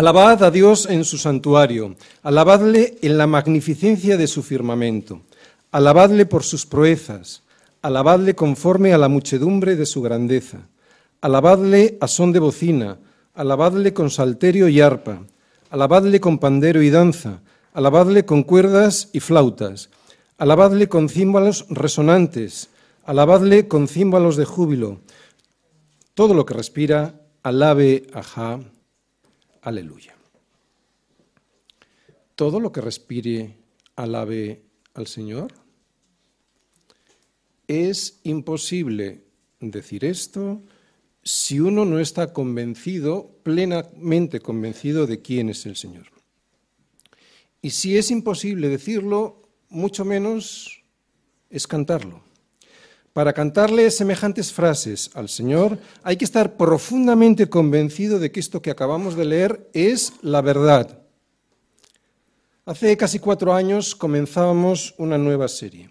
Alabad a Dios en su santuario, alabadle en la magnificencia de su firmamento, alabadle por sus proezas, alabadle conforme a la muchedumbre de su grandeza, alabadle a son de bocina, alabadle con salterio y arpa, alabadle con pandero y danza, alabadle con cuerdas y flautas, alabadle con címbalos resonantes, alabadle con címbalos de júbilo. Todo lo que respira, alabe a Jah. Aleluya. Todo lo que respire alabe al Señor. Es imposible decir esto si uno no está convencido, plenamente convencido de quién es el Señor. Y si es imposible decirlo, mucho menos es cantarlo. Para cantarle semejantes frases al Señor hay que estar profundamente convencido de que esto que acabamos de leer es la verdad. Hace casi cuatro años comenzábamos una nueva serie.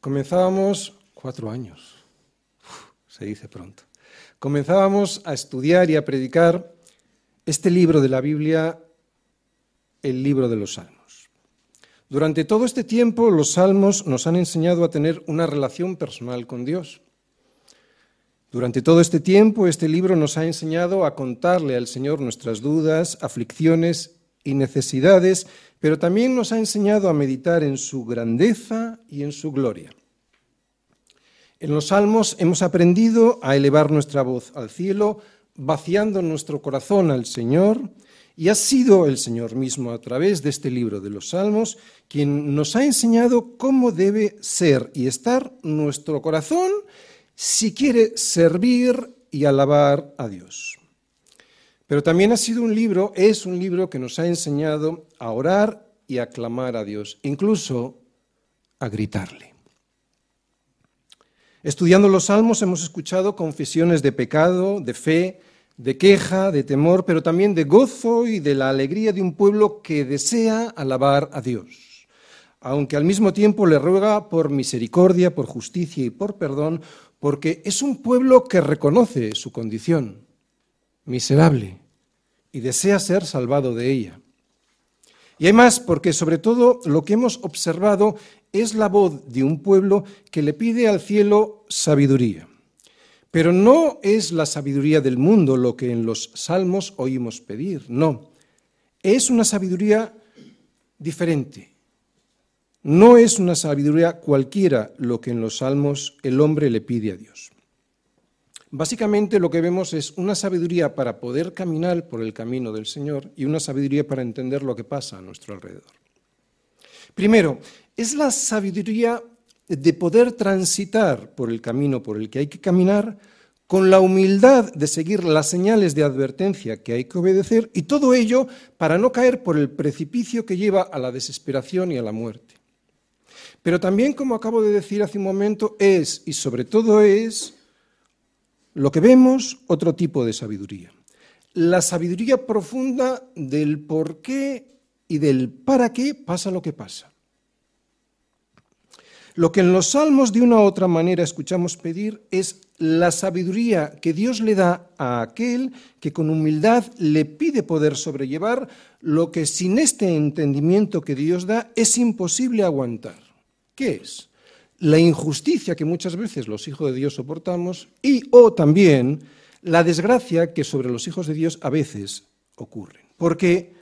Comenzábamos cuatro años, se dice pronto. Comenzábamos a estudiar y a predicar este libro de la Biblia, el libro de los Salmos. Durante todo este tiempo los salmos nos han enseñado a tener una relación personal con Dios. Durante todo este tiempo este libro nos ha enseñado a contarle al Señor nuestras dudas, aflicciones y necesidades, pero también nos ha enseñado a meditar en su grandeza y en su gloria. En los salmos hemos aprendido a elevar nuestra voz al cielo, vaciando nuestro corazón al Señor, y ha sido el Señor mismo a través de este libro de los Salmos quien nos ha enseñado cómo debe ser y estar nuestro corazón si quiere servir y alabar a Dios. Pero también ha sido un libro, es un libro que nos ha enseñado a orar y a clamar a Dios, incluso a gritarle. Estudiando los salmos hemos escuchado confesiones de pecado, de fe, de queja, de temor, pero también de gozo y de la alegría de un pueblo que desea alabar a Dios, aunque al mismo tiempo le ruega por misericordia, por justicia y por perdón, porque es un pueblo que reconoce su condición miserable y desea ser salvado de ella. Y hay más, porque sobre todo lo que hemos observado es la voz de un pueblo que le pide al cielo sabiduría. Pero no es la sabiduría del mundo lo que en los salmos oímos pedir, no. Es una sabiduría diferente. No es una sabiduría cualquiera lo que en los salmos el hombre le pide a Dios. Básicamente lo que vemos es una sabiduría para poder caminar por el camino del Señor y una sabiduría para entender lo que pasa a nuestro alrededor. Primero, es la sabiduría de poder transitar por el camino por el que hay que caminar con la humildad de seguir las señales de advertencia que hay que obedecer y todo ello para no caer por el precipicio que lleva a la desesperación y a la muerte. Pero también, como acabo de decir hace un momento, es y sobre todo es lo que vemos otro tipo de sabiduría. La sabiduría profunda del por qué y del para qué pasa lo que pasa. Lo que en los salmos de una u otra manera escuchamos pedir es la sabiduría que Dios le da a aquel que con humildad le pide poder sobrellevar lo que sin este entendimiento que Dios da es imposible aguantar. ¿Qué es? La injusticia que muchas veces los hijos de Dios soportamos y o también la desgracia que sobre los hijos de Dios a veces ocurre. Porque,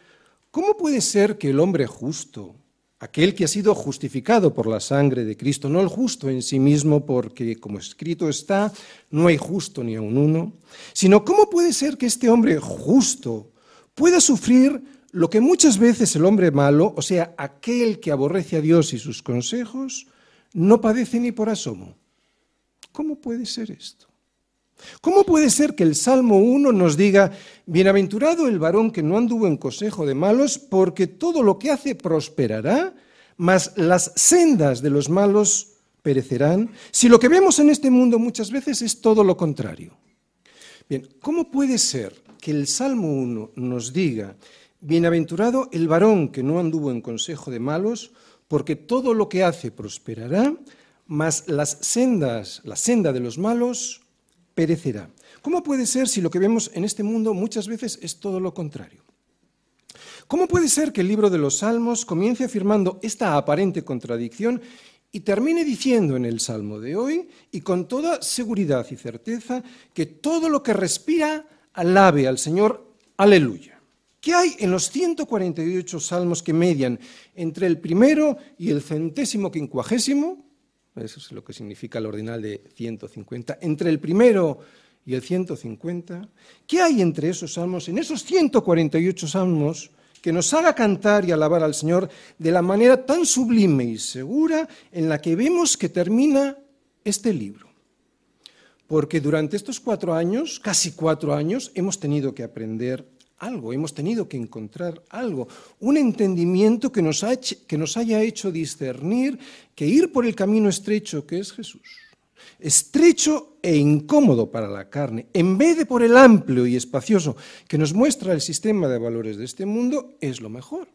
¿cómo puede ser que el hombre justo, aquel que ha sido justificado por la sangre de Cristo, no el justo en sí mismo, porque como escrito está, no hay justo ni aun uno, sino cómo puede ser que este hombre justo pueda sufrir lo que muchas veces el hombre malo, o sea, aquel que aborrece a Dios y sus consejos, no padece ni por asomo. ¿Cómo puede ser esto? ¿Cómo puede ser que el Salmo 1 nos diga, bienaventurado el varón que no anduvo en consejo de malos, porque todo lo que hace prosperará, mas las sendas de los malos perecerán, si lo que vemos en este mundo muchas veces es todo lo contrario? Bien, ¿cómo puede ser que el Salmo 1 nos diga, bienaventurado el varón que no anduvo en consejo de malos, porque todo lo que hace prosperará, mas las sendas, la senda de los malos perecerá. ¿Cómo puede ser si lo que vemos en este mundo muchas veces es todo lo contrario? ¿Cómo puede ser que el libro de los Salmos comience afirmando esta aparente contradicción y termine diciendo en el Salmo de hoy, y con toda seguridad y certeza, que todo lo que respira alabe al Señor, aleluya? ¿Qué hay en los 148 salmos que median entre el primero y el centésimo quincuagésimo? Eso es lo que significa el ordinal de 150. Entre el primero y el 150. ¿Qué hay entre esos salmos, en esos 148 salmos, que nos haga cantar y alabar al Señor de la manera tan sublime y segura en la que vemos que termina este libro? Porque durante estos cuatro años, casi cuatro años, hemos tenido que aprender algo, hemos tenido que encontrar algo, un entendimiento que nos, que nos haya hecho discernir que ir por el camino estrecho que es Jesús, estrecho e incómodo para la carne, en vez de por el amplio y espacioso que nos muestra el sistema de valores de este mundo, es lo mejor.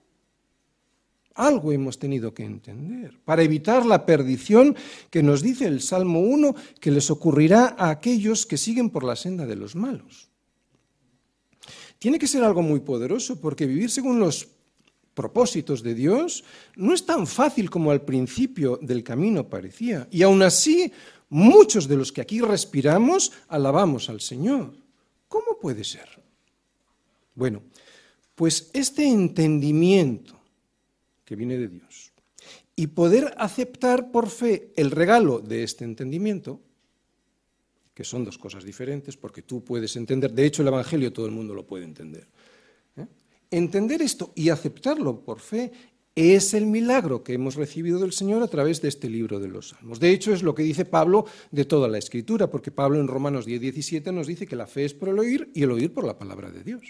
Algo hemos tenido que entender para evitar la perdición que nos dice el Salmo 1 que les ocurrirá a aquellos que siguen por la senda de los malos. Tiene que ser algo muy poderoso porque vivir según los propósitos de Dios no es tan fácil como al principio del camino parecía. Y aún así, muchos de los que aquí respiramos alabamos al Señor. ¿Cómo puede ser? Bueno, pues este entendimiento que viene de Dios y poder aceptar por fe el regalo de este entendimiento que son dos cosas diferentes, porque tú puedes entender, de hecho el Evangelio todo el mundo lo puede entender. ¿eh? Entender esto y aceptarlo por fe es el milagro que hemos recibido del Señor a través de este libro de los Salmos. De hecho, es lo que dice Pablo de toda la Escritura, porque Pablo en Romanos 10, 17 nos dice que la fe es por el oír y el oír por la palabra de Dios.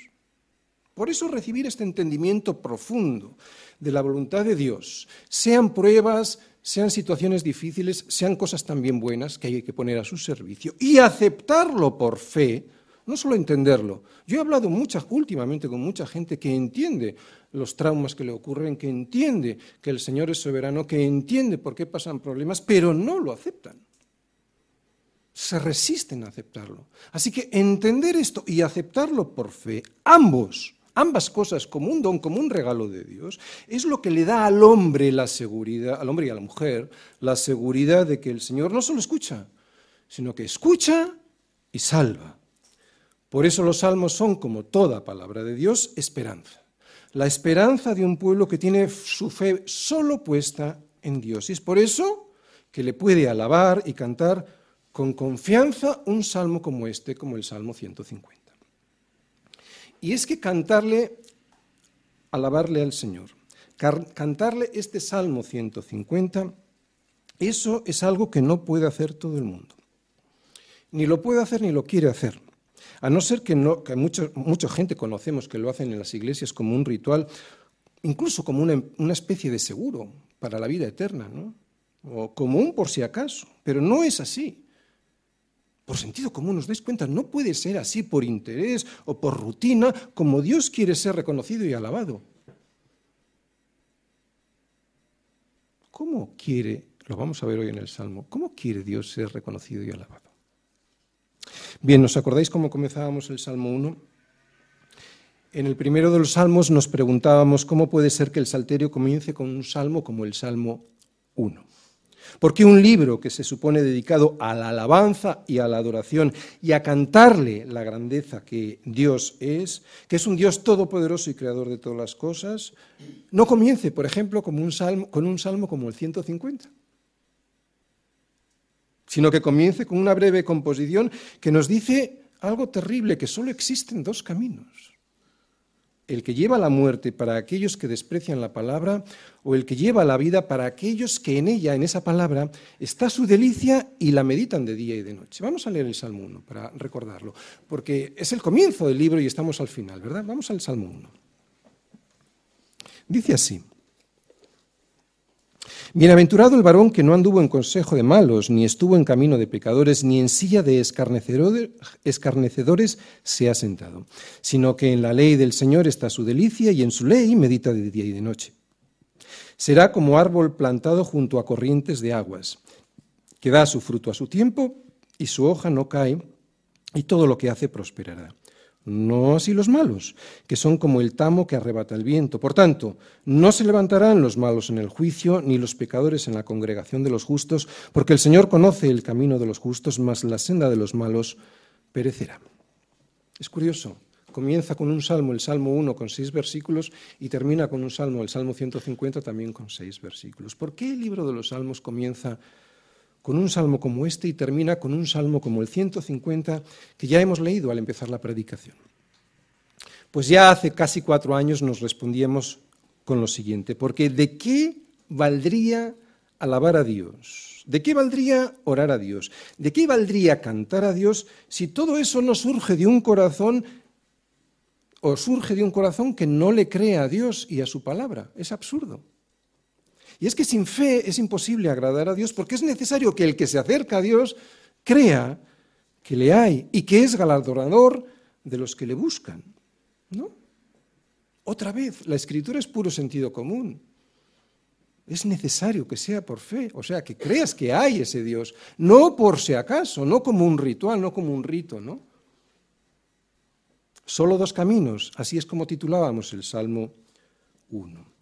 Por eso recibir este entendimiento profundo de la voluntad de Dios, sean pruebas, sean situaciones difíciles, sean cosas también buenas que hay que poner a su servicio y aceptarlo por fe, no solo entenderlo. Yo he hablado últimamente con mucha gente que entiende los traumas que le ocurren, que entiende que el Señor es soberano, que entiende por qué pasan problemas, pero no lo aceptan. Se resisten a aceptarlo. Así que entender esto y aceptarlo por fe, ambos, ambas cosas como un don, como un regalo de Dios, es lo que le da al hombre la seguridad, al hombre y a la mujer, la seguridad de que el Señor no solo escucha, sino que escucha y salva. Por eso los salmos son, como toda palabra de Dios, esperanza. La esperanza de un pueblo que tiene su fe solo puesta en Dios. Y es por eso que le puede alabar y cantar con confianza un salmo como este, como el Salmo 150. Y es que cantarle, alabarle al Señor, cantarle este Salmo 150, eso es algo que no puede hacer todo el mundo. Ni lo puede hacer ni lo quiere hacer. A no ser que, no, mucha gente conocemos que lo hacen en las iglesias como un ritual, incluso como una, una especie de seguro para la vida eterna, ¿no? o como un por si acaso, pero no es así por sentido común, os dais cuenta, no puede ser así por interés o por rutina como Dios quiere ser reconocido y alabado. ¿Cómo quiere, lo vamos a ver hoy en el Salmo, cómo quiere Dios ser reconocido y alabado? Bien, ¿os acordáis cómo comenzábamos el Salmo 1? En el primero de los salmos nos preguntábamos cómo puede ser que el salterio comience con un salmo como el Salmo 1. Porque un libro que se supone dedicado a la alabanza y a la adoración y a cantarle la grandeza que Dios es, que es un Dios todopoderoso y creador de todas las cosas, no comience, por ejemplo, con un salmo, con un salmo como el 150, sino que comience con una breve composición que nos dice algo terrible, que solo existen dos caminos el que lleva la muerte para aquellos que desprecian la palabra o el que lleva la vida para aquellos que en ella, en esa palabra, está su delicia y la meditan de día y de noche. Vamos a leer el Salmo 1 para recordarlo, porque es el comienzo del libro y estamos al final, ¿verdad? Vamos al Salmo 1. Dice así. Bienaventurado el varón que no anduvo en consejo de malos, ni estuvo en camino de pecadores, ni en silla de escarnecedores se ha sentado, sino que en la ley del Señor está su delicia y en su ley medita de día y de noche. Será como árbol plantado junto a corrientes de aguas, que da su fruto a su tiempo y su hoja no cae, y todo lo que hace prosperará. No así los malos, que son como el tamo que arrebata el viento. Por tanto, no se levantarán los malos en el juicio, ni los pecadores en la congregación de los justos, porque el Señor conoce el camino de los justos, mas la senda de los malos perecerá. Es curioso, comienza con un salmo, el Salmo 1, con seis versículos, y termina con un salmo, el Salmo 150, también con seis versículos. ¿Por qué el libro de los salmos comienza con un salmo como este y termina con un salmo como el 150 que ya hemos leído al empezar la predicación. Pues ya hace casi cuatro años nos respondíamos con lo siguiente, porque ¿de qué valdría alabar a Dios? ¿De qué valdría orar a Dios? ¿De qué valdría cantar a Dios si todo eso no surge de un corazón o surge de un corazón que no le cree a Dios y a su palabra? Es absurdo. Y es que sin fe es imposible agradar a Dios porque es necesario que el que se acerca a Dios crea que le hay y que es galardonador de los que le buscan. ¿No? Otra vez, la escritura es puro sentido común. Es necesario que sea por fe, o sea, que creas que hay ese Dios, no por si acaso, no como un ritual, no como un rito, ¿no? Solo dos caminos, así es como titulábamos el Salmo 1.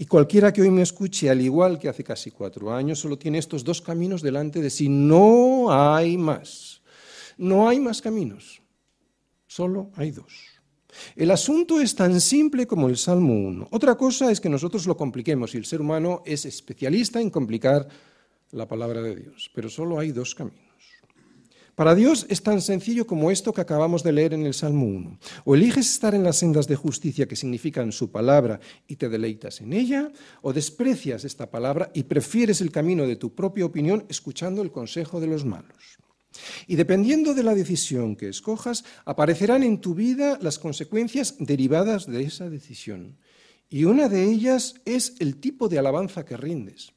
Y cualquiera que hoy me escuche, al igual que hace casi cuatro años, solo tiene estos dos caminos delante de sí. No hay más. No hay más caminos. Solo hay dos. El asunto es tan simple como el Salmo 1. Otra cosa es que nosotros lo compliquemos y el ser humano es especialista en complicar la palabra de Dios. Pero solo hay dos caminos. Para Dios es tan sencillo como esto que acabamos de leer en el Salmo 1. O eliges estar en las sendas de justicia que significan su palabra y te deleitas en ella, o desprecias esta palabra y prefieres el camino de tu propia opinión escuchando el consejo de los malos. Y dependiendo de la decisión que escojas, aparecerán en tu vida las consecuencias derivadas de esa decisión. Y una de ellas es el tipo de alabanza que rindes.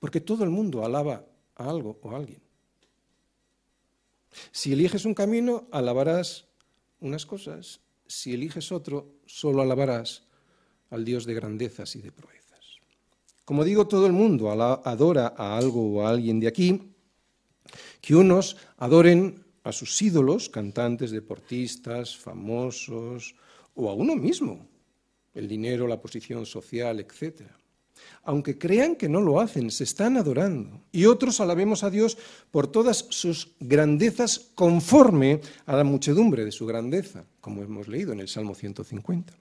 Porque todo el mundo alaba a algo o a alguien. Si eliges un camino, alabarás unas cosas. Si eliges otro, solo alabarás al Dios de grandezas y de proezas. Como digo, todo el mundo adora a algo o a alguien de aquí, que unos adoren a sus ídolos, cantantes, deportistas, famosos, o a uno mismo, el dinero, la posición social, etcétera aunque crean que no lo hacen, se están adorando. Y otros alabemos a Dios por todas sus grandezas conforme a la muchedumbre de su grandeza, como hemos leído en el Salmo 150.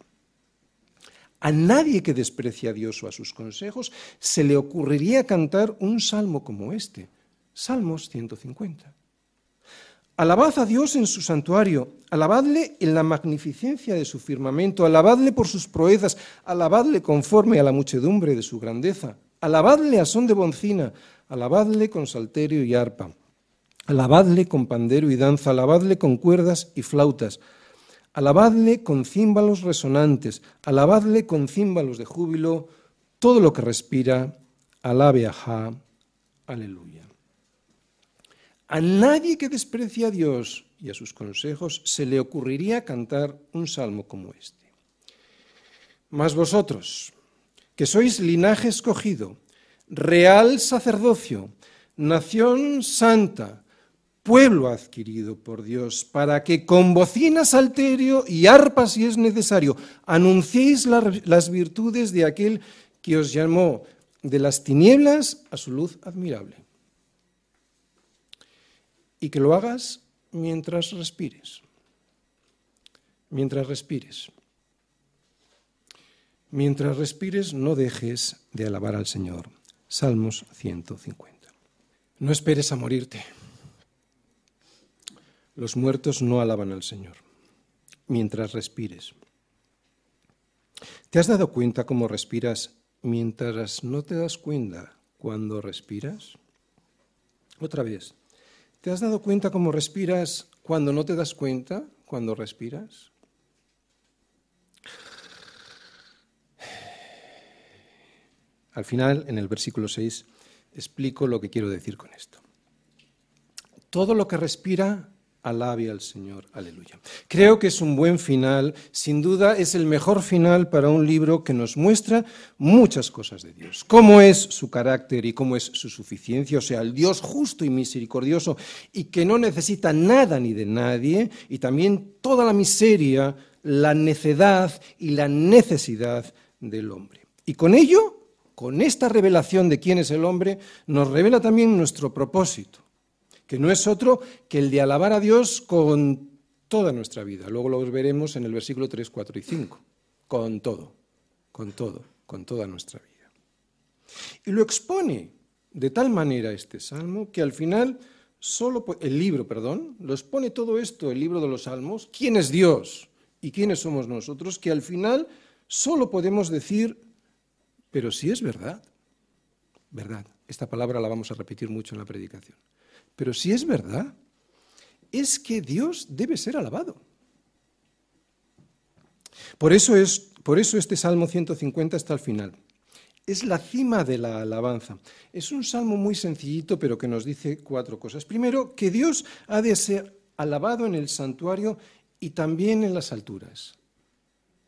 A nadie que desprecie a Dios o a sus consejos se le ocurriría cantar un salmo como este, Salmos 150. Alabad a Dios en su santuario, alabadle en la magnificencia de su firmamento, alabadle por sus proezas, alabadle conforme a la muchedumbre de su grandeza, alabadle a son de boncina, alabadle con salterio y arpa, alabadle con pandero y danza, alabadle con cuerdas y flautas, alabadle con címbalos resonantes, alabadle con címbalos de júbilo, todo lo que respira, alabe a Ja, aleluya. A nadie que desprecie a Dios y a sus consejos se le ocurriría cantar un salmo como este. Mas vosotros, que sois linaje escogido, real sacerdocio, nación santa, pueblo adquirido por Dios, para que con bocina salterio y arpa, si es necesario, anunciéis las virtudes de aquel que os llamó de las tinieblas a su luz admirable y que lo hagas mientras respires. Mientras respires. Mientras respires, no dejes de alabar al Señor. Salmos 150. No esperes a morirte. Los muertos no alaban al Señor. Mientras respires. ¿Te has dado cuenta cómo respiras mientras no te das cuenta cuando respiras? Otra vez. ¿Te has dado cuenta cómo respiras cuando no te das cuenta cuando respiras? Al final, en el versículo 6, explico lo que quiero decir con esto. Todo lo que respira alabe al Señor. Aleluya. Creo que es un buen final, sin duda es el mejor final para un libro que nos muestra muchas cosas de Dios. Cómo es su carácter y cómo es su suficiencia, o sea, el Dios justo y misericordioso y que no necesita nada ni de nadie, y también toda la miseria, la necedad y la necesidad del hombre. Y con ello, con esta revelación de quién es el hombre, nos revela también nuestro propósito que no es otro que el de alabar a Dios con toda nuestra vida. Luego lo veremos en el versículo 3, 4 y 5. Con todo, con todo, con toda nuestra vida. Y lo expone de tal manera este salmo que al final solo el libro, perdón, lo expone todo esto, el libro de los salmos, quién es Dios y quiénes somos nosotros, que al final solo podemos decir, pero si es verdad, verdad. Esta palabra la vamos a repetir mucho en la predicación. Pero si es verdad, es que Dios debe ser alabado. Por eso, es, por eso este Salmo 150 está al final. Es la cima de la alabanza. Es un salmo muy sencillito, pero que nos dice cuatro cosas. Primero, que Dios ha de ser alabado en el santuario y también en las alturas.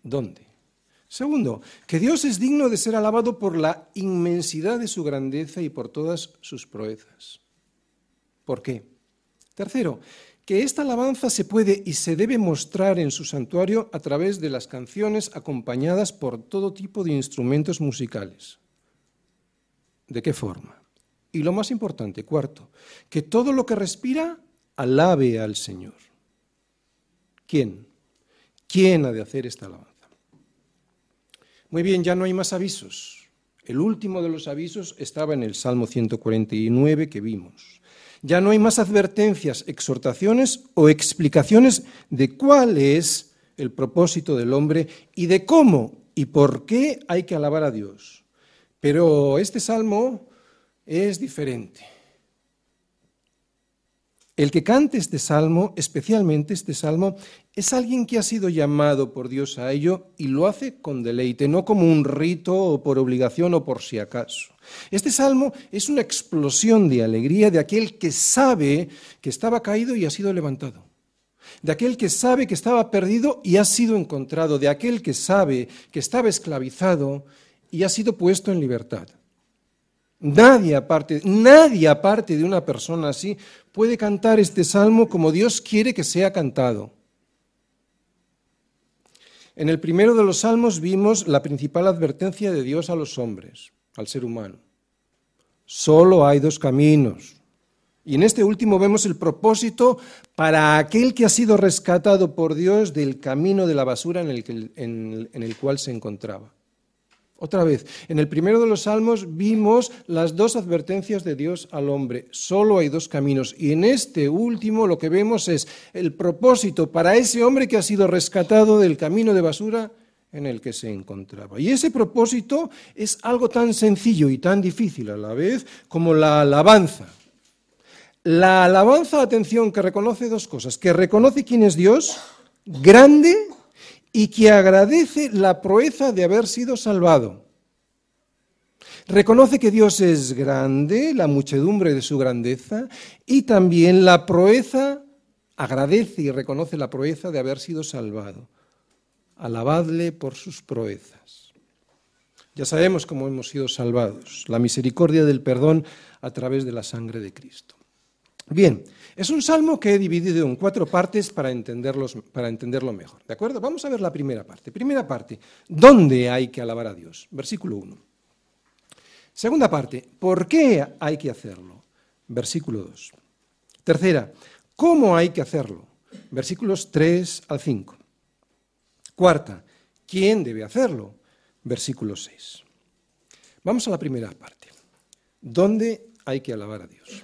¿Dónde? Segundo, que Dios es digno de ser alabado por la inmensidad de su grandeza y por todas sus proezas. ¿Por qué? Tercero, que esta alabanza se puede y se debe mostrar en su santuario a través de las canciones acompañadas por todo tipo de instrumentos musicales. ¿De qué forma? Y lo más importante, cuarto, que todo lo que respira alabe al Señor. ¿Quién? ¿Quién ha de hacer esta alabanza? Muy bien, ya no hay más avisos. El último de los avisos estaba en el Salmo 149 que vimos. Ya no hay más advertencias, exhortaciones o explicaciones de cuál es el propósito del hombre y de cómo y por qué hay que alabar a Dios. Pero este salmo es diferente. El que cante este salmo, especialmente este salmo, es alguien que ha sido llamado por Dios a ello y lo hace con deleite, no como un rito o por obligación o por si acaso. Este salmo es una explosión de alegría de aquel que sabe que estaba caído y ha sido levantado, de aquel que sabe que estaba perdido y ha sido encontrado, de aquel que sabe que estaba esclavizado y ha sido puesto en libertad. Nadie aparte, nadie aparte de una persona así puede cantar este salmo como Dios quiere que sea cantado. En el primero de los salmos vimos la principal advertencia de Dios a los hombres, al ser humano. Solo hay dos caminos. Y en este último vemos el propósito para aquel que ha sido rescatado por Dios del camino de la basura en el, en el cual se encontraba. Otra vez, en el primero de los salmos vimos las dos advertencias de Dios al hombre. Solo hay dos caminos. Y en este último lo que vemos es el propósito para ese hombre que ha sido rescatado del camino de basura en el que se encontraba. Y ese propósito es algo tan sencillo y tan difícil a la vez como la alabanza. La alabanza, atención, que reconoce dos cosas, que reconoce quién es Dios, grande y que agradece la proeza de haber sido salvado. Reconoce que Dios es grande, la muchedumbre de su grandeza, y también la proeza, agradece y reconoce la proeza de haber sido salvado. Alabadle por sus proezas. Ya sabemos cómo hemos sido salvados, la misericordia del perdón a través de la sangre de Cristo. Bien, es un salmo que he dividido en cuatro partes para, para entenderlo mejor. ¿De acuerdo? Vamos a ver la primera parte. Primera parte, ¿dónde hay que alabar a Dios? Versículo 1. Segunda parte, ¿por qué hay que hacerlo? Versículo 2. Tercera, ¿cómo hay que hacerlo? Versículos 3 al 5. Cuarta, ¿quién debe hacerlo? Versículo 6. Vamos a la primera parte. ¿Dónde hay que alabar a Dios?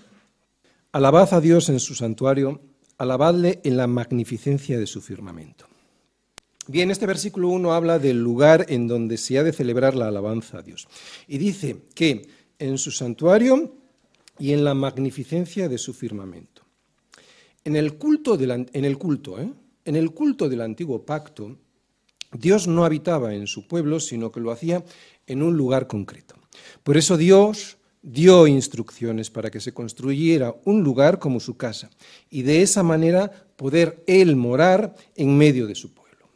Alabad a Dios en su santuario, alabadle en la magnificencia de su firmamento. Bien, este versículo 1 habla del lugar en donde se ha de celebrar la alabanza a Dios. Y dice que en su santuario y en la magnificencia de su firmamento. En el culto, en el culto, ¿eh? en el culto del antiguo pacto, Dios no habitaba en su pueblo, sino que lo hacía en un lugar concreto. Por eso Dios dio instrucciones para que se construyera un lugar como su casa y de esa manera poder él morar en medio de su pueblo.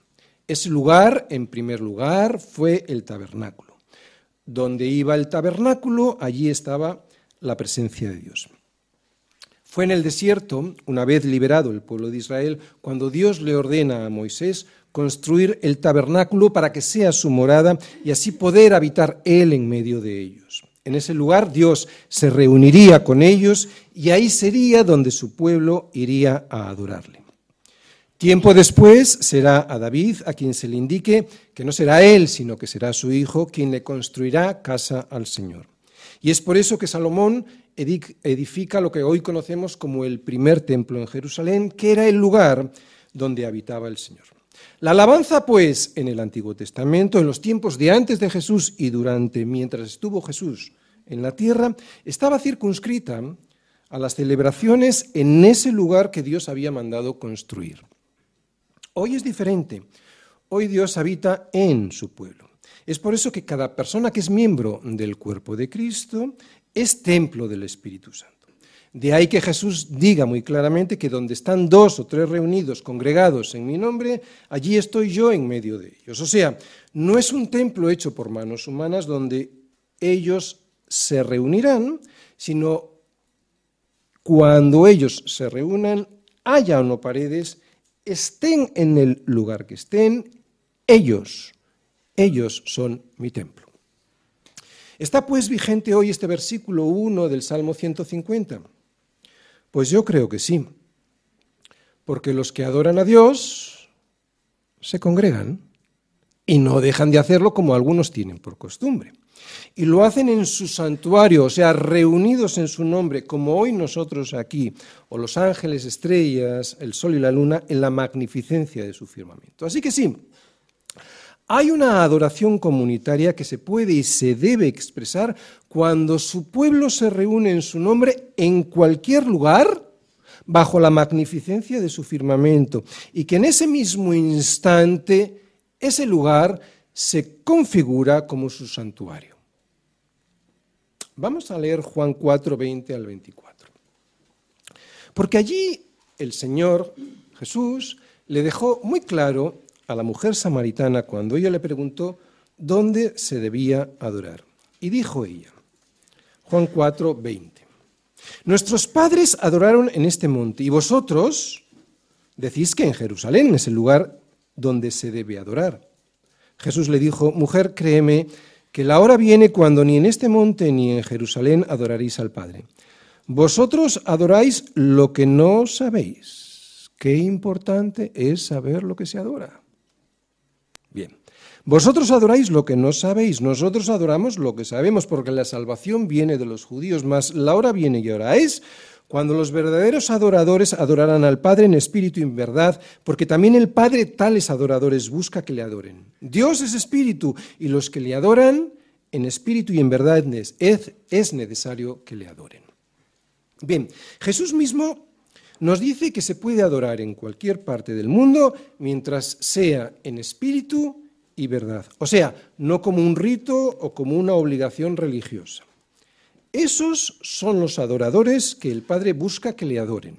Ese lugar, en primer lugar, fue el tabernáculo. Donde iba el tabernáculo, allí estaba la presencia de Dios. Fue en el desierto, una vez liberado el pueblo de Israel, cuando Dios le ordena a Moisés construir el tabernáculo para que sea su morada y así poder habitar él en medio de ellos. En ese lugar Dios se reuniría con ellos y ahí sería donde su pueblo iría a adorarle. Tiempo después será a David a quien se le indique que no será él, sino que será su hijo quien le construirá casa al Señor. Y es por eso que Salomón edifica lo que hoy conocemos como el primer templo en Jerusalén, que era el lugar donde habitaba el Señor. La alabanza, pues, en el Antiguo Testamento, en los tiempos de antes de Jesús y durante mientras estuvo Jesús en la tierra, estaba circunscrita a las celebraciones en ese lugar que Dios había mandado construir. Hoy es diferente. Hoy Dios habita en su pueblo. Es por eso que cada persona que es miembro del cuerpo de Cristo es templo del Espíritu Santo. De ahí que Jesús diga muy claramente que donde están dos o tres reunidos, congregados en mi nombre, allí estoy yo en medio de ellos. O sea, no es un templo hecho por manos humanas donde ellos se reunirán, sino cuando ellos se reúnan, haya o no paredes, estén en el lugar que estén, ellos ellos son mi templo. ¿Está pues vigente hoy este versículo 1 del Salmo 150? Pues yo creo que sí, porque los que adoran a Dios se congregan y no dejan de hacerlo como algunos tienen por costumbre. Y lo hacen en su santuario, o sea, reunidos en su nombre, como hoy nosotros aquí, o los ángeles, estrellas, el sol y la luna, en la magnificencia de su firmamento. Así que sí, hay una adoración comunitaria que se puede y se debe expresar cuando su pueblo se reúne en su nombre en cualquier lugar bajo la magnificencia de su firmamento y que en ese mismo instante ese lugar se configura como su santuario. Vamos a leer Juan 4, 20 al 24. Porque allí el Señor Jesús le dejó muy claro a la mujer samaritana cuando ella le preguntó dónde se debía adorar. Y dijo ella, Juan 4, 20, Nuestros padres adoraron en este monte y vosotros decís que en Jerusalén es el lugar donde se debe adorar. Jesús le dijo, mujer, créeme que la hora viene cuando ni en este monte ni en Jerusalén adoraréis al Padre. Vosotros adoráis lo que no sabéis. Qué importante es saber lo que se adora. Vosotros adoráis lo que no sabéis, nosotros adoramos lo que sabemos, porque la salvación viene de los judíos, mas la hora viene y ahora es cuando los verdaderos adoradores adorarán al Padre en espíritu y en verdad, porque también el Padre tales adoradores busca que le adoren. Dios es espíritu y los que le adoran en espíritu y en verdad es, es necesario que le adoren. Bien, Jesús mismo nos dice que se puede adorar en cualquier parte del mundo mientras sea en espíritu y verdad. O sea, no como un rito o como una obligación religiosa. Esos son los adoradores que el Padre busca que le adoren.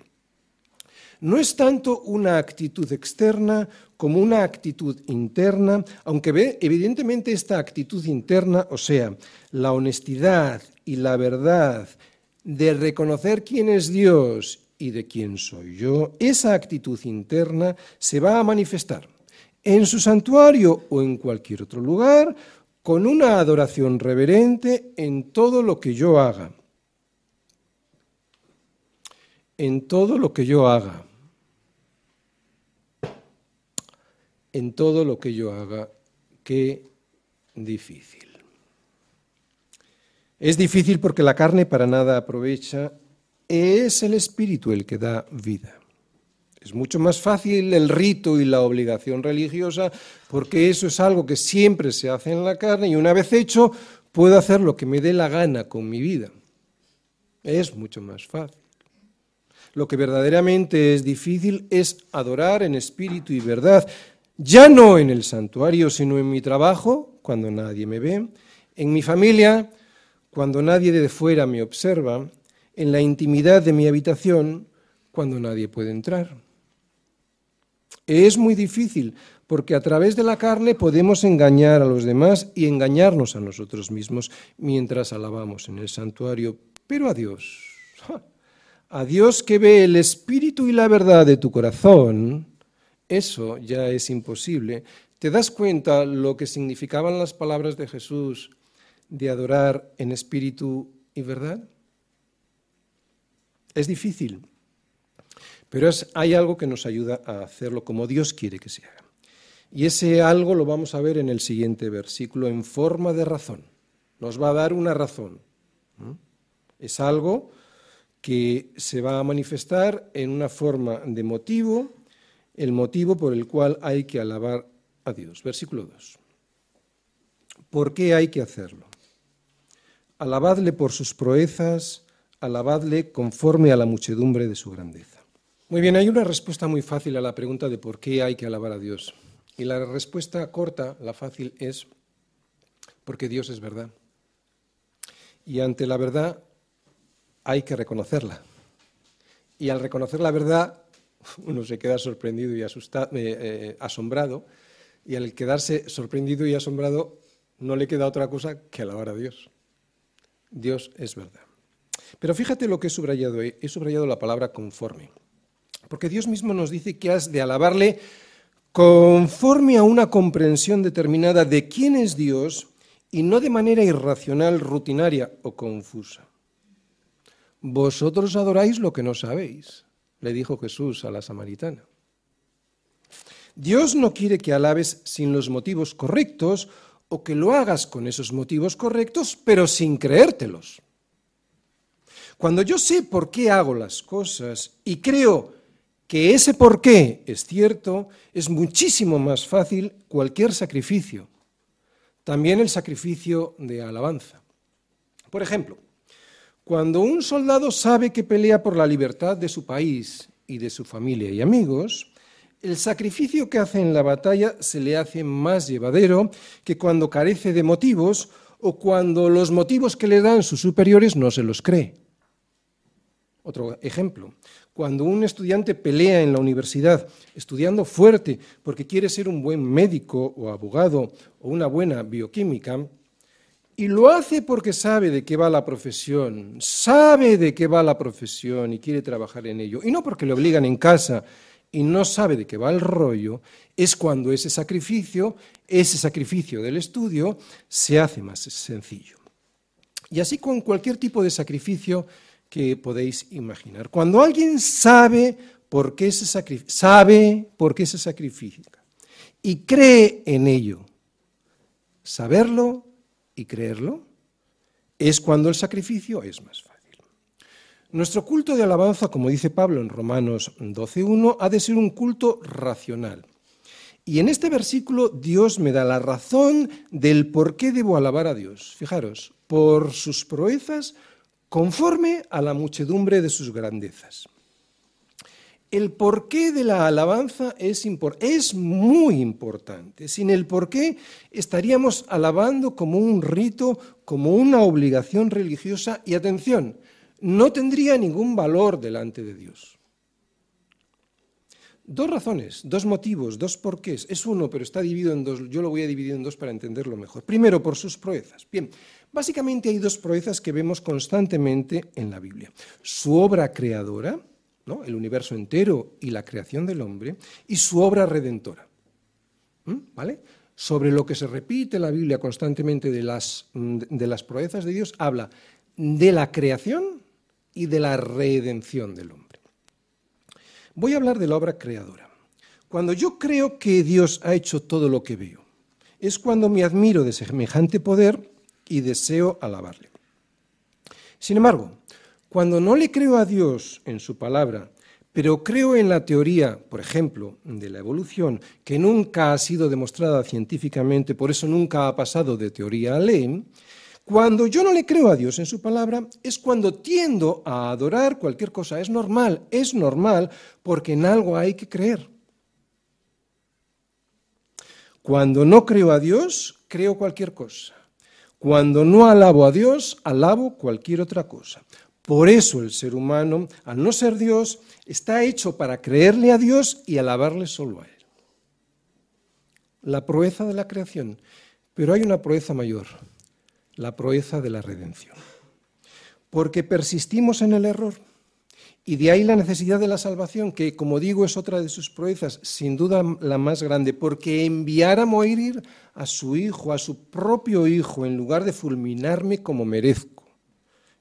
No es tanto una actitud externa como una actitud interna, aunque ve, evidentemente esta actitud interna, o sea, la honestidad y la verdad de reconocer quién es Dios y de quién soy yo, esa actitud interna se va a manifestar en su santuario o en cualquier otro lugar con una adoración reverente en todo lo que yo haga. En todo lo que yo haga. En todo lo que yo haga. Qué difícil. Es difícil porque la carne para nada aprovecha es el espíritu el que da vida. Es mucho más fácil el rito y la obligación religiosa porque eso es algo que siempre se hace en la carne y una vez hecho puedo hacer lo que me dé la gana con mi vida. Es mucho más fácil. Lo que verdaderamente es difícil es adorar en espíritu y verdad, ya no en el santuario, sino en mi trabajo, cuando nadie me ve, en mi familia, cuando nadie de fuera me observa, en la intimidad de mi habitación, cuando nadie puede entrar. Es muy difícil porque a través de la carne podemos engañar a los demás y engañarnos a nosotros mismos mientras alabamos en el santuario, pero a Dios, a Dios que ve el espíritu y la verdad de tu corazón, eso ya es imposible. ¿Te das cuenta lo que significaban las palabras de Jesús de adorar en espíritu y verdad? Es difícil, pero hay algo que nos ayuda a hacerlo como Dios quiere que se haga. Y ese algo lo vamos a ver en el siguiente versículo en forma de razón. Nos va a dar una razón. Es algo que se va a manifestar en una forma de motivo, el motivo por el cual hay que alabar a Dios. Versículo 2. ¿Por qué hay que hacerlo? Alabadle por sus proezas, alabadle conforme a la muchedumbre de su grandeza. Muy bien, hay una respuesta muy fácil a la pregunta de por qué hay que alabar a Dios. Y la respuesta corta, la fácil, es porque Dios es verdad. Y ante la verdad hay que reconocerla. Y al reconocer la verdad, uno se queda sorprendido y asustado, eh, eh, asombrado, y al quedarse sorprendido y asombrado, no le queda otra cosa que alabar a Dios. Dios es verdad. Pero fíjate lo que he subrayado, he subrayado la palabra conforme, porque Dios mismo nos dice que has de alabarle conforme a una comprensión determinada de quién es Dios y no de manera irracional, rutinaria o confusa. Vosotros adoráis lo que no sabéis, le dijo Jesús a la samaritana. Dios no quiere que alabes sin los motivos correctos o que lo hagas con esos motivos correctos, pero sin creértelos. Cuando yo sé por qué hago las cosas y creo que ese por qué es cierto, es muchísimo más fácil cualquier sacrificio, también el sacrificio de alabanza. Por ejemplo, cuando un soldado sabe que pelea por la libertad de su país y de su familia y amigos, el sacrificio que hace en la batalla se le hace más llevadero que cuando carece de motivos o cuando los motivos que le dan sus superiores no se los cree. Otro ejemplo, cuando un estudiante pelea en la universidad estudiando fuerte porque quiere ser un buen médico o abogado o una buena bioquímica, y lo hace porque sabe de qué va la profesión, sabe de qué va la profesión y quiere trabajar en ello, y no porque le obligan en casa y no sabe de qué va el rollo, es cuando ese sacrificio, ese sacrificio del estudio, se hace más sencillo. Y así con cualquier tipo de sacrificio que podéis imaginar. Cuando alguien sabe por qué se sacrifica, sabe por qué se sacrifica y cree en ello, saberlo y creerlo, es cuando el sacrificio es más fácil. Nuestro culto de alabanza, como dice Pablo en Romanos 12.1, ha de ser un culto racional. Y en este versículo Dios me da la razón del por qué debo alabar a Dios. Fijaros, por sus proezas conforme a la muchedumbre de sus grandezas. El porqué de la alabanza es, muy importante. Sin el porqué estaríamos alabando como un rito, como una obligación religiosa y atención, no tendría ningún valor delante de Dios. Dos razones, dos motivos, dos porqués. Es uno, pero está dividido en dos. Yo lo voy a dividir en dos para entenderlo mejor. Primero, por sus proezas. Bien, básicamente hay dos proezas que vemos constantemente en la Biblia. Su obra creadora, ¿no? el universo entero y la creación del hombre, y su obra redentora. ¿Mm? ¿Vale? Sobre lo que se repite la Biblia constantemente de las, de las proezas de Dios, habla de la creación y de la redención del hombre. Voy a hablar de la obra creadora. Cuando yo creo que Dios ha hecho todo lo que veo, es cuando me admiro de semejante poder y deseo alabarle. Sin embargo, cuando no le creo a Dios en su palabra, pero creo en la teoría, por ejemplo, de la evolución, que nunca ha sido demostrada científicamente, por eso nunca ha pasado de teoría a ley, cuando yo no le creo a Dios en su palabra, es cuando tiendo a adorar cualquier cosa. Es normal, es normal, porque en algo hay que creer. Cuando no creo a Dios, creo cualquier cosa. Cuando no alabo a Dios, alabo cualquier otra cosa. Por eso el ser humano, al no ser Dios, está hecho para creerle a Dios y alabarle solo a Él. La proeza de la creación. Pero hay una proeza mayor, la proeza de la redención. Porque persistimos en el error. Y de ahí la necesidad de la salvación, que como digo es otra de sus proezas, sin duda la más grande, porque enviar a morir a su hijo, a su propio hijo, en lugar de fulminarme como merezco.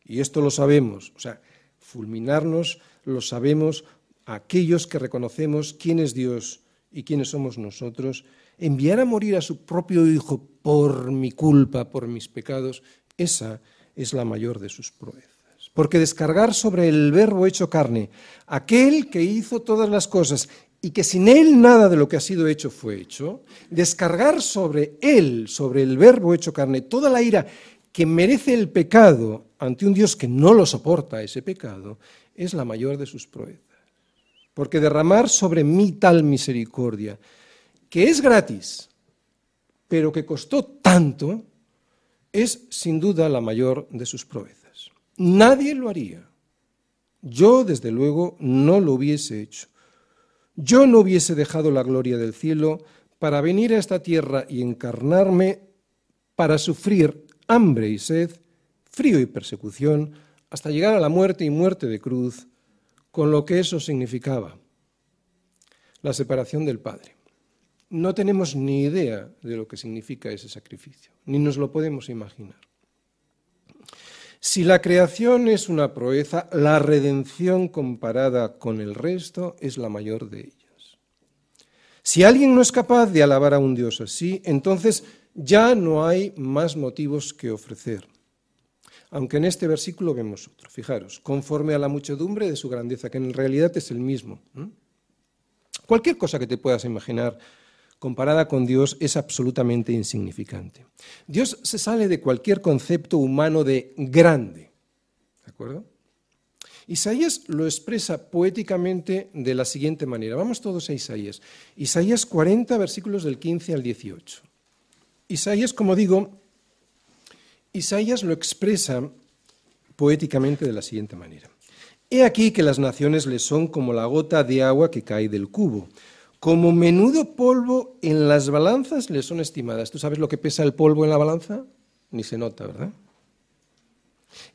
Y esto lo sabemos, o sea, fulminarnos lo sabemos aquellos que reconocemos quién es Dios y quiénes somos nosotros. Enviar a morir a su propio hijo por mi culpa, por mis pecados, esa es la mayor de sus proezas porque descargar sobre el verbo hecho carne, aquel que hizo todas las cosas y que sin él nada de lo que ha sido hecho fue hecho, descargar sobre él, sobre el verbo hecho carne, toda la ira que merece el pecado ante un Dios que no lo soporta ese pecado, es la mayor de sus proezas. Porque derramar sobre mí tal misericordia, que es gratis, pero que costó tanto, es sin duda la mayor de sus proezas. Nadie lo haría. Yo, desde luego, no lo hubiese hecho. Yo no hubiese dejado la gloria del cielo para venir a esta tierra y encarnarme para sufrir hambre y sed, frío y persecución, hasta llegar a la muerte y muerte de cruz, con lo que eso significaba, la separación del Padre. No tenemos ni idea de lo que significa ese sacrificio, ni nos lo podemos imaginar. Si la creación es una proeza, la redención comparada con el resto es la mayor de ellas. Si alguien no es capaz de alabar a un Dios así, entonces ya no hay más motivos que ofrecer. Aunque en este versículo vemos otro. Fijaros, conforme a la muchedumbre de su grandeza, que en realidad es el mismo. Cualquier cosa que te puedas imaginar comparada con Dios es absolutamente insignificante. Dios se sale de cualquier concepto humano de grande. ¿De acuerdo? Isaías lo expresa poéticamente de la siguiente manera. Vamos todos a Isaías. Isaías 40, versículos del 15 al 18. Isaías, como digo, Isaías lo expresa poéticamente de la siguiente manera. He aquí que las naciones le son como la gota de agua que cae del cubo como menudo polvo en las balanzas le son estimadas. ¿Tú sabes lo que pesa el polvo en la balanza? Ni se nota, ¿verdad?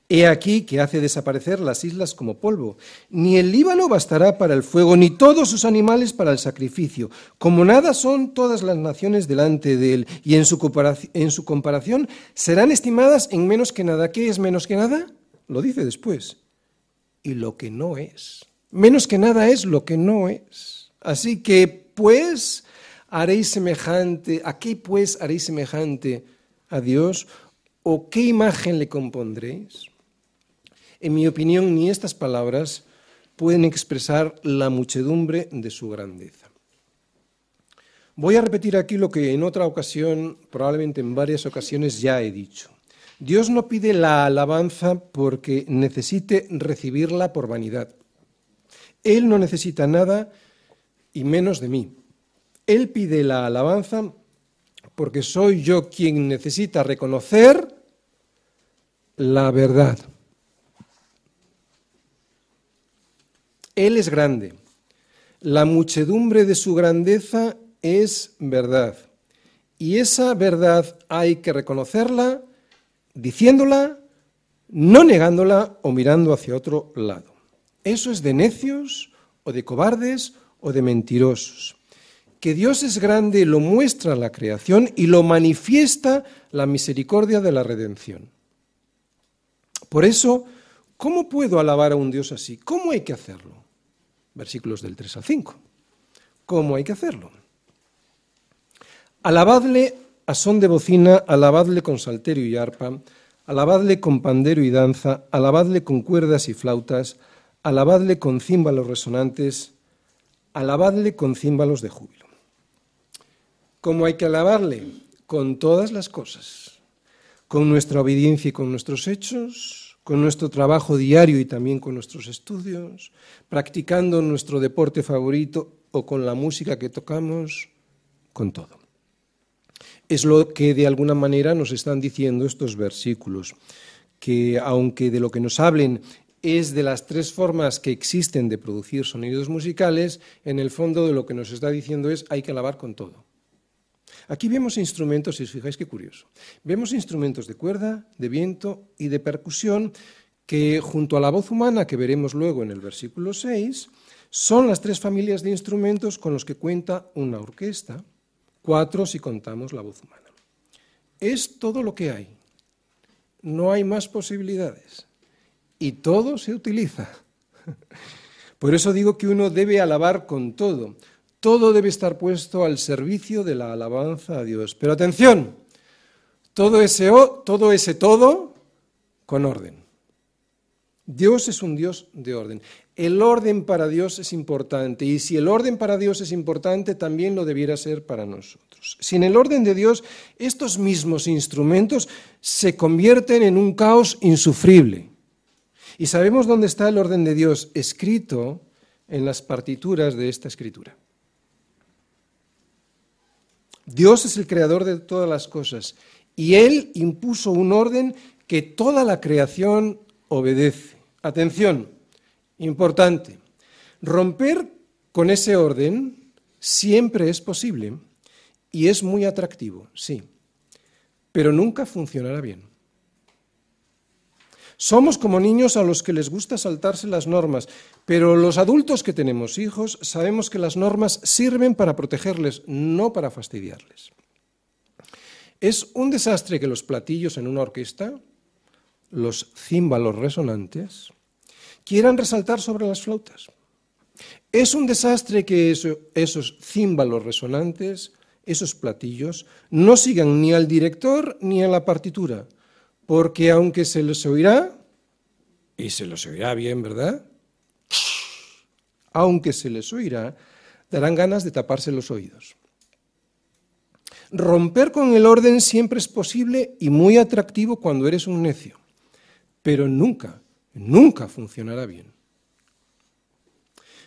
He aquí que hace desaparecer las islas como polvo. Ni el Líbano bastará para el fuego, ni todos sus animales para el sacrificio. Como nada son todas las naciones delante de él, y en su, comparación, en su comparación serán estimadas en menos que nada. ¿Qué es menos que nada? Lo dice después. Y lo que no es. Menos que nada es lo que no es. Así que, pues, haréis semejante, ¿a qué pues haréis semejante a Dios? ¿O qué imagen le compondréis? En mi opinión, ni estas palabras pueden expresar la muchedumbre de su grandeza. Voy a repetir aquí lo que en otra ocasión, probablemente en varias ocasiones, ya he dicho. Dios no pide la alabanza porque necesite recibirla por vanidad. Él no necesita nada y menos de mí. Él pide la alabanza porque soy yo quien necesita reconocer la verdad. Él es grande. La muchedumbre de su grandeza es verdad. Y esa verdad hay que reconocerla diciéndola, no negándola o mirando hacia otro lado. Eso es de necios o de cobardes o de mentirosos. Que Dios es grande lo muestra la creación y lo manifiesta la misericordia de la redención. Por eso, ¿cómo puedo alabar a un Dios así? ¿Cómo hay que hacerlo? Versículos del 3 al 5. ¿Cómo hay que hacerlo? Alabadle a son de bocina, alabadle con salterio y arpa, alabadle con pandero y danza, alabadle con cuerdas y flautas, alabadle con címbalos resonantes, alabadle con címbalos de júbilo. ¿Cómo hay que alabarle? Con todas las cosas, con nuestra obediencia y con nuestros hechos, con nuestro trabajo diario y también con nuestros estudios, practicando nuestro deporte favorito o con la música que tocamos, con todo. Es lo que de alguna manera nos están diciendo estos versículos, que aunque de lo que nos hablen es de las tres formas que existen de producir sonidos musicales, en el fondo de lo que nos está diciendo es hay que alabar con todo. Aquí vemos instrumentos, si os fijáis qué curioso, vemos instrumentos de cuerda, de viento y de percusión que junto a la voz humana que veremos luego en el versículo 6, son las tres familias de instrumentos con los que cuenta una orquesta, cuatro si contamos la voz humana. Es todo lo que hay. No hay más posibilidades y todo se utiliza. Por eso digo que uno debe alabar con todo. Todo debe estar puesto al servicio de la alabanza a Dios. Pero atención, todo ese, todo ese todo con orden. Dios es un Dios de orden. El orden para Dios es importante y si el orden para Dios es importante, también lo debiera ser para nosotros. Sin el orden de Dios, estos mismos instrumentos se convierten en un caos insufrible. Y sabemos dónde está el orden de Dios escrito en las partituras de esta escritura. Dios es el creador de todas las cosas y Él impuso un orden que toda la creación obedece. Atención, importante, romper con ese orden siempre es posible y es muy atractivo, sí, pero nunca funcionará bien. Somos como niños a los que les gusta saltarse las normas, pero los adultos que tenemos hijos sabemos que las normas sirven para protegerles, no para fastidiarles. Es un desastre que los platillos en una orquesta, los címbalos resonantes, quieran resaltar sobre las flautas. Es un desastre que esos címbalos resonantes, esos platillos, no sigan ni al director ni a la partitura, porque aunque se los oirá, y se los oirá bien, ¿verdad? Aunque se les oirá, darán ganas de taparse los oídos. Romper con el orden siempre es posible y muy atractivo cuando eres un necio, pero nunca, nunca funcionará bien.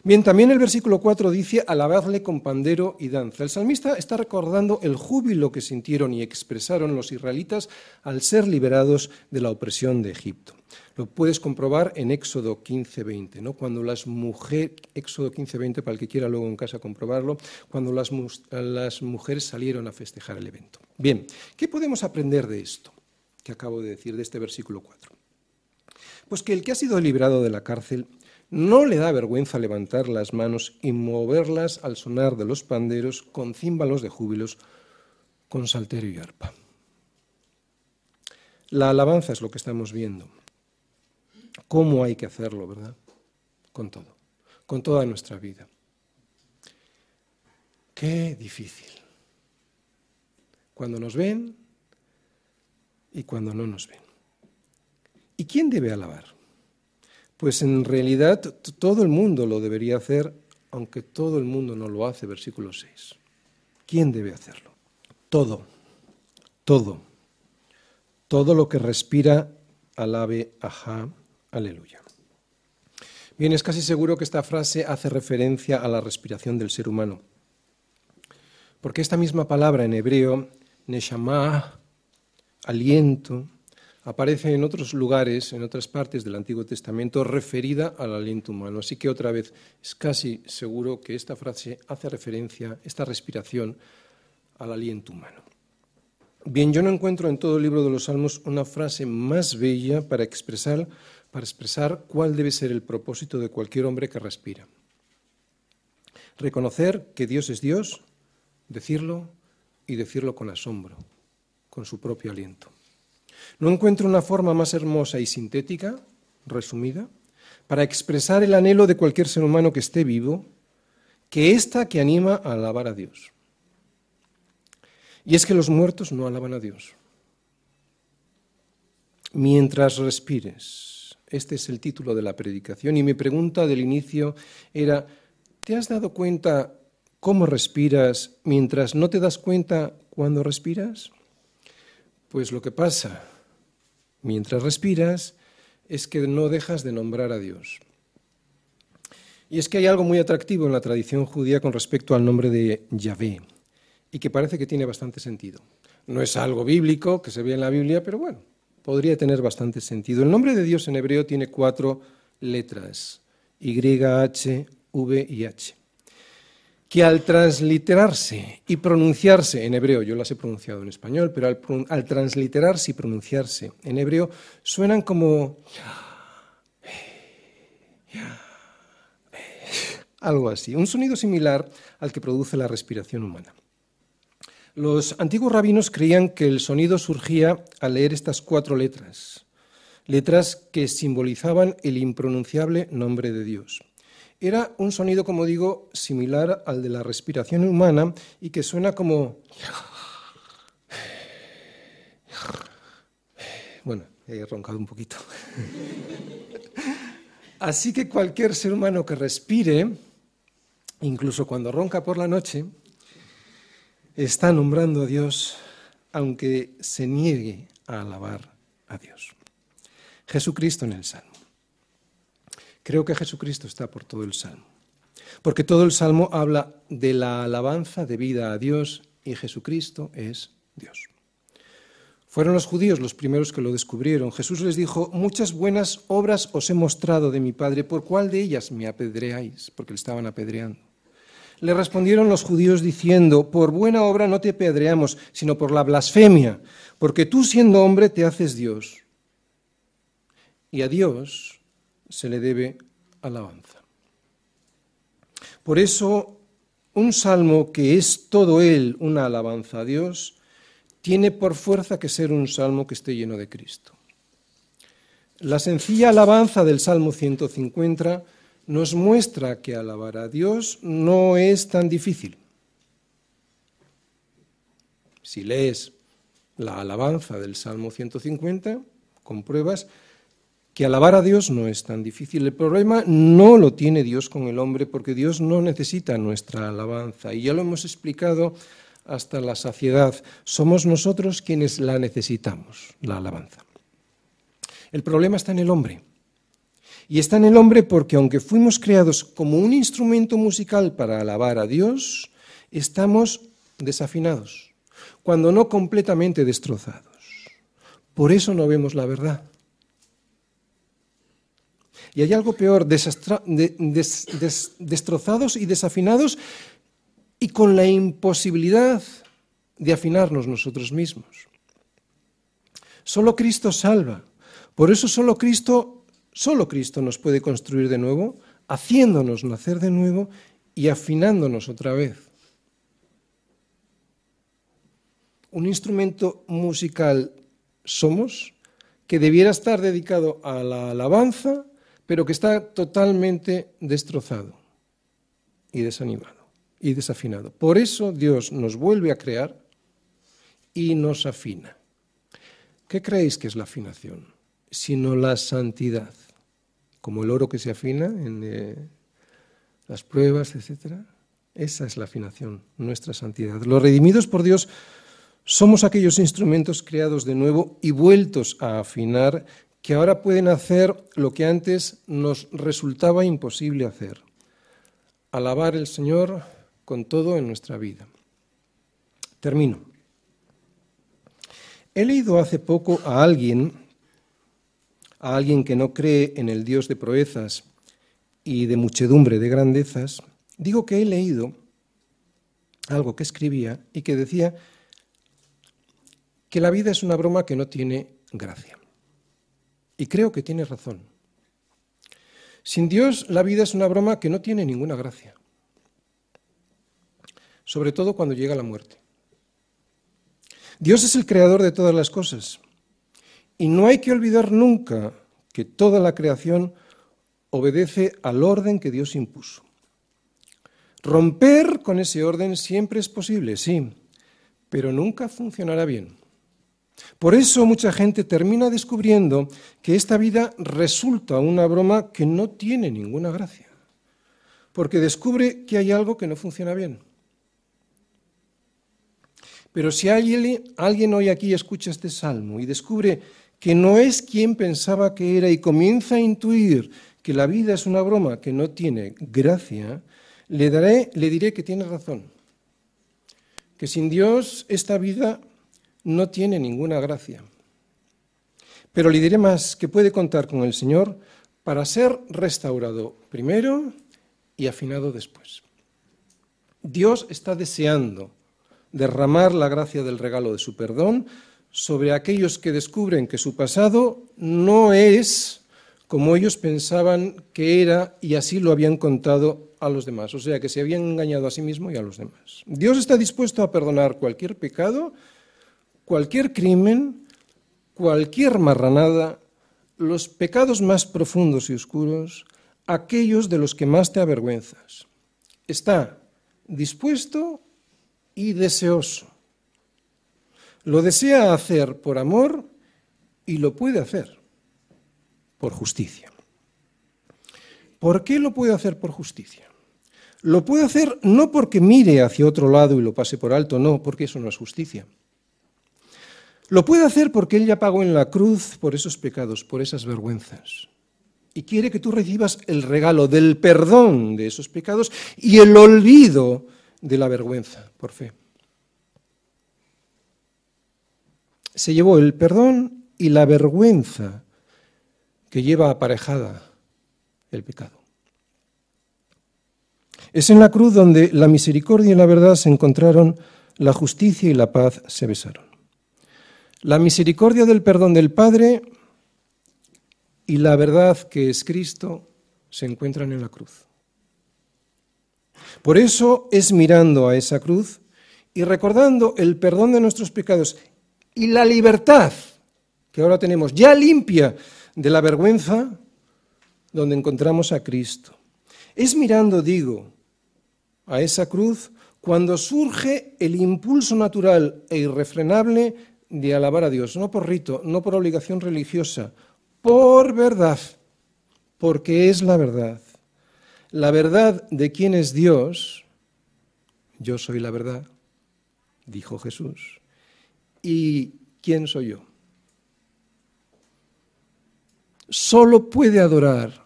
Bien, también el versículo 4 dice, alabadle con pandero y danza. El salmista está recordando el júbilo que sintieron y expresaron los israelitas al ser liberados de la opresión de Egipto. Lo puedes comprobar en Éxodo 15:20, ¿no? Cuando las mujeres, Éxodo 15:20 para el que quiera luego en casa comprobarlo, cuando las, las mujeres salieron a festejar el evento. Bien, ¿qué podemos aprender de esto que acabo de decir, de este versículo 4? Pues que el que ha sido liberado de la cárcel no le da vergüenza levantar las manos y moverlas al sonar de los panderos con címbalos de júbilos, con salterio y arpa. La alabanza es lo que estamos viendo. ¿Cómo hay que hacerlo, verdad? Con todo, con toda nuestra vida. Qué difícil. Cuando nos ven y cuando no nos ven. ¿Y quién debe alabar? Pues en realidad todo el mundo lo debería hacer, aunque todo el mundo no lo hace, versículo 6. ¿Quién debe hacerlo? Todo, todo, todo lo que respira, alabe, ajá, aleluya. Bien, es casi seguro que esta frase hace referencia a la respiración del ser humano, porque esta misma palabra en hebreo, neshama, aliento, aparece en otros lugares, en otras partes del Antiguo Testamento, referida al aliento humano. Así que otra vez es casi seguro que esta frase hace referencia, esta respiración, al aliento humano. Bien, yo no encuentro en todo el libro de los Salmos una frase más bella para expresar, para expresar cuál debe ser el propósito de cualquier hombre que respira. Reconocer que Dios es Dios, decirlo y decirlo con asombro, con su propio aliento. No encuentro una forma más hermosa y sintética, resumida, para expresar el anhelo de cualquier ser humano que esté vivo, que esta que anima a alabar a Dios. Y es que los muertos no alaban a Dios. Mientras respires, este es el título de la predicación, y mi pregunta del inicio era, ¿te has dado cuenta cómo respiras mientras no te das cuenta cuando respiras? Pues lo que pasa mientras respiras es que no dejas de nombrar a Dios. Y es que hay algo muy atractivo en la tradición judía con respecto al nombre de Yahvé. y que parece que tiene bastante sentido. No es algo bíblico que se ve en la Biblia, pero bueno, podría tener bastante sentido. El nombre de Dios en hebreo tiene cuatro letras, Y, H, V y H, que al transliterarse y pronunciarse en hebreo, yo las he pronunciado en español, pero al, transliterarse y pronunciarse en hebreo, suenan como algo así, un sonido similar al que produce la respiración humana. Los antiguos rabinos creían que el sonido surgía al leer estas cuatro letras, letras que simbolizaban el impronunciable nombre de Dios. Era un sonido, como digo, similar al de la respiración humana y que suena como... Bueno, he roncado un poquito. Así que cualquier ser humano que respire, incluso cuando ronca por la noche, está nombrando a Dios aunque se niegue a alabar a Dios. Jesucristo en el Salmo. Creo que Jesucristo está por todo el Salmo, porque todo el Salmo habla de la alabanza debida a Dios y Jesucristo es Dios. Fueron los judíos los primeros que lo descubrieron. Jesús les dijo, muchas buenas obras os he mostrado de mi Padre, ¿por cuál de ellas me apedreáis? Porque le estaban apedreando. Le respondieron los judíos diciendo, por buena obra no te apedreamos, sino por la blasfemia, porque tú siendo hombre te haces Dios. Y a Dios se le debe alabanza. Por eso, un salmo que es todo él una alabanza a Dios, tiene por fuerza que ser un salmo que esté lleno de Cristo. La sencilla alabanza del Salmo 150 nos muestra que alabar a Dios no es tan difícil. Si lees la alabanza del Salmo 150, compruebas que alabar a Dios no es tan difícil. El problema no lo tiene Dios con el hombre porque Dios no necesita nuestra alabanza. Y ya lo hemos explicado hasta la saciedad. Somos nosotros quienes la necesitamos, la alabanza. El problema está en el hombre. Y está en el hombre porque aunque fuimos creados como un instrumento musical para alabar a Dios, estamos desafinados, cuando no completamente destrozados. Por eso no vemos la verdad. Y hay algo peor, destrozados y desafinados y con la imposibilidad de afinarnos nosotros mismos. Solo Cristo salva. Por eso solo Cristo Solo Cristo nos puede construir de nuevo, haciéndonos nacer de nuevo y afinándonos otra vez. Un instrumento musical somos que debiera estar dedicado a la alabanza, pero que está totalmente destrozado y desanimado y desafinado. Por eso Dios nos vuelve a crear y nos afina. ¿Qué creéis que es la afinación? Sino la santidad como el oro que se afina en eh, las pruebas, etc. Esa es la afinación, nuestra santidad. Los redimidos por Dios somos aquellos instrumentos creados de nuevo y vueltos a afinar que ahora pueden hacer lo que antes nos resultaba imposible hacer. Alabar al Señor con todo en nuestra vida. Termino. He leído hace poco a alguien a alguien que no cree en el Dios de proezas y de muchedumbre de grandezas, digo que he leído algo que escribía y que decía que la vida es una broma que no tiene gracia. Y creo que tiene razón. Sin Dios la vida es una broma que no tiene ninguna gracia, sobre todo cuando llega la muerte. Dios es el creador de todas las cosas y no hay que olvidar nunca que toda la creación obedece al orden que Dios impuso. Romper con ese orden siempre es posible, sí, pero nunca funcionará bien. Por eso mucha gente termina descubriendo que esta vida resulta una broma que no tiene ninguna gracia, porque descubre que hay algo que no funciona bien. Pero si alguien, hoy aquí escucha este salmo y descubre que no es quien pensaba que era y comienza a intuir que la vida es una broma que no tiene gracia, le, daré, le diré que tiene razón, que sin Dios esta vida no tiene ninguna gracia. Pero le diré más, que puede contar con el Señor para ser restaurado primero y afinado después. Dios está deseando derramar la gracia del regalo de su perdón sobre aquellos que descubren que su pasado no es como ellos pensaban que era y así lo habían contado a los demás, o sea que se habían engañado a sí mismo y a los demás. Dios está dispuesto a perdonar cualquier pecado, cualquier crimen, cualquier marranada, los pecados más profundos y oscuros, aquellos de los que más te avergüenzas. Está dispuesto y deseoso. Lo desea hacer por amor y lo puede hacer por justicia. ¿Por qué lo puede hacer por justicia? Lo puede hacer no porque mire hacia otro lado y lo pase por alto, no, porque eso no es justicia. Lo puede hacer porque Él ya pagó en la cruz por esos pecados, por esas vergüenzas. Y quiere que tú recibas el regalo del perdón de esos pecados y el olvido de la vergüenza, por fe. Se llevó el perdón y la vergüenza que lleva aparejada el pecado. Es en la cruz donde la misericordia y la verdad se encontraron, la justicia y la paz se besaron. La misericordia del perdón del Padre y la verdad que es Cristo se encuentran en la cruz. Por eso es mirando a esa cruz y recordando el perdón de nuestros pecados y la libertad que ahora tenemos, ya limpia de la vergüenza, donde encontramos a Cristo. Es mirando, digo, a esa cruz cuando surge el impulso natural e irrefrenable de alabar a Dios, no por rito, no por obligación religiosa, por verdad, porque es la verdad. La verdad de quién es Dios, yo soy la verdad, dijo Jesús. ¿Y quién soy yo? Solo puede adorar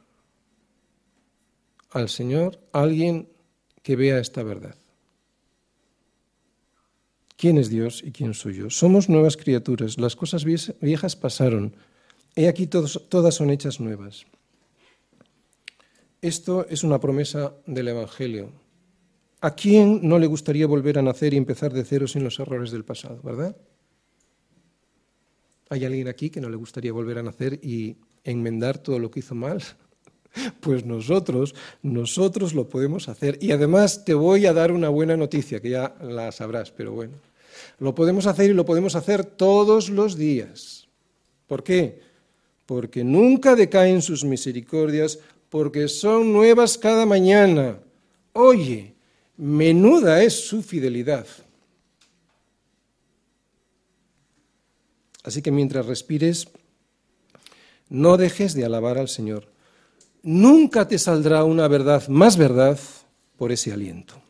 al Señor alguien que vea esta verdad. ¿Quién es Dios y quién soy yo? Somos nuevas criaturas, las cosas viejas pasaron, he aquí todas son hechas nuevas. Esto es una promesa del Evangelio. ¿A quién no le gustaría volver a nacer y empezar de cero sin los errores del pasado, verdad? ¿Hay alguien aquí que no le gustaría volver a nacer y enmendar todo lo que hizo mal? Pues nosotros, nosotros lo podemos hacer. Y además te voy a dar una buena noticia, que ya la sabrás, pero bueno. Lo podemos hacer y lo podemos hacer todos los días. ¿Por qué? Porque nunca decaen sus misericordias, porque son nuevas cada mañana. Oye, menuda es su fidelidad. Así que mientras respires, no dejes de alabar al Señor nunca te saldrá una verdad más verdad por ese aliento.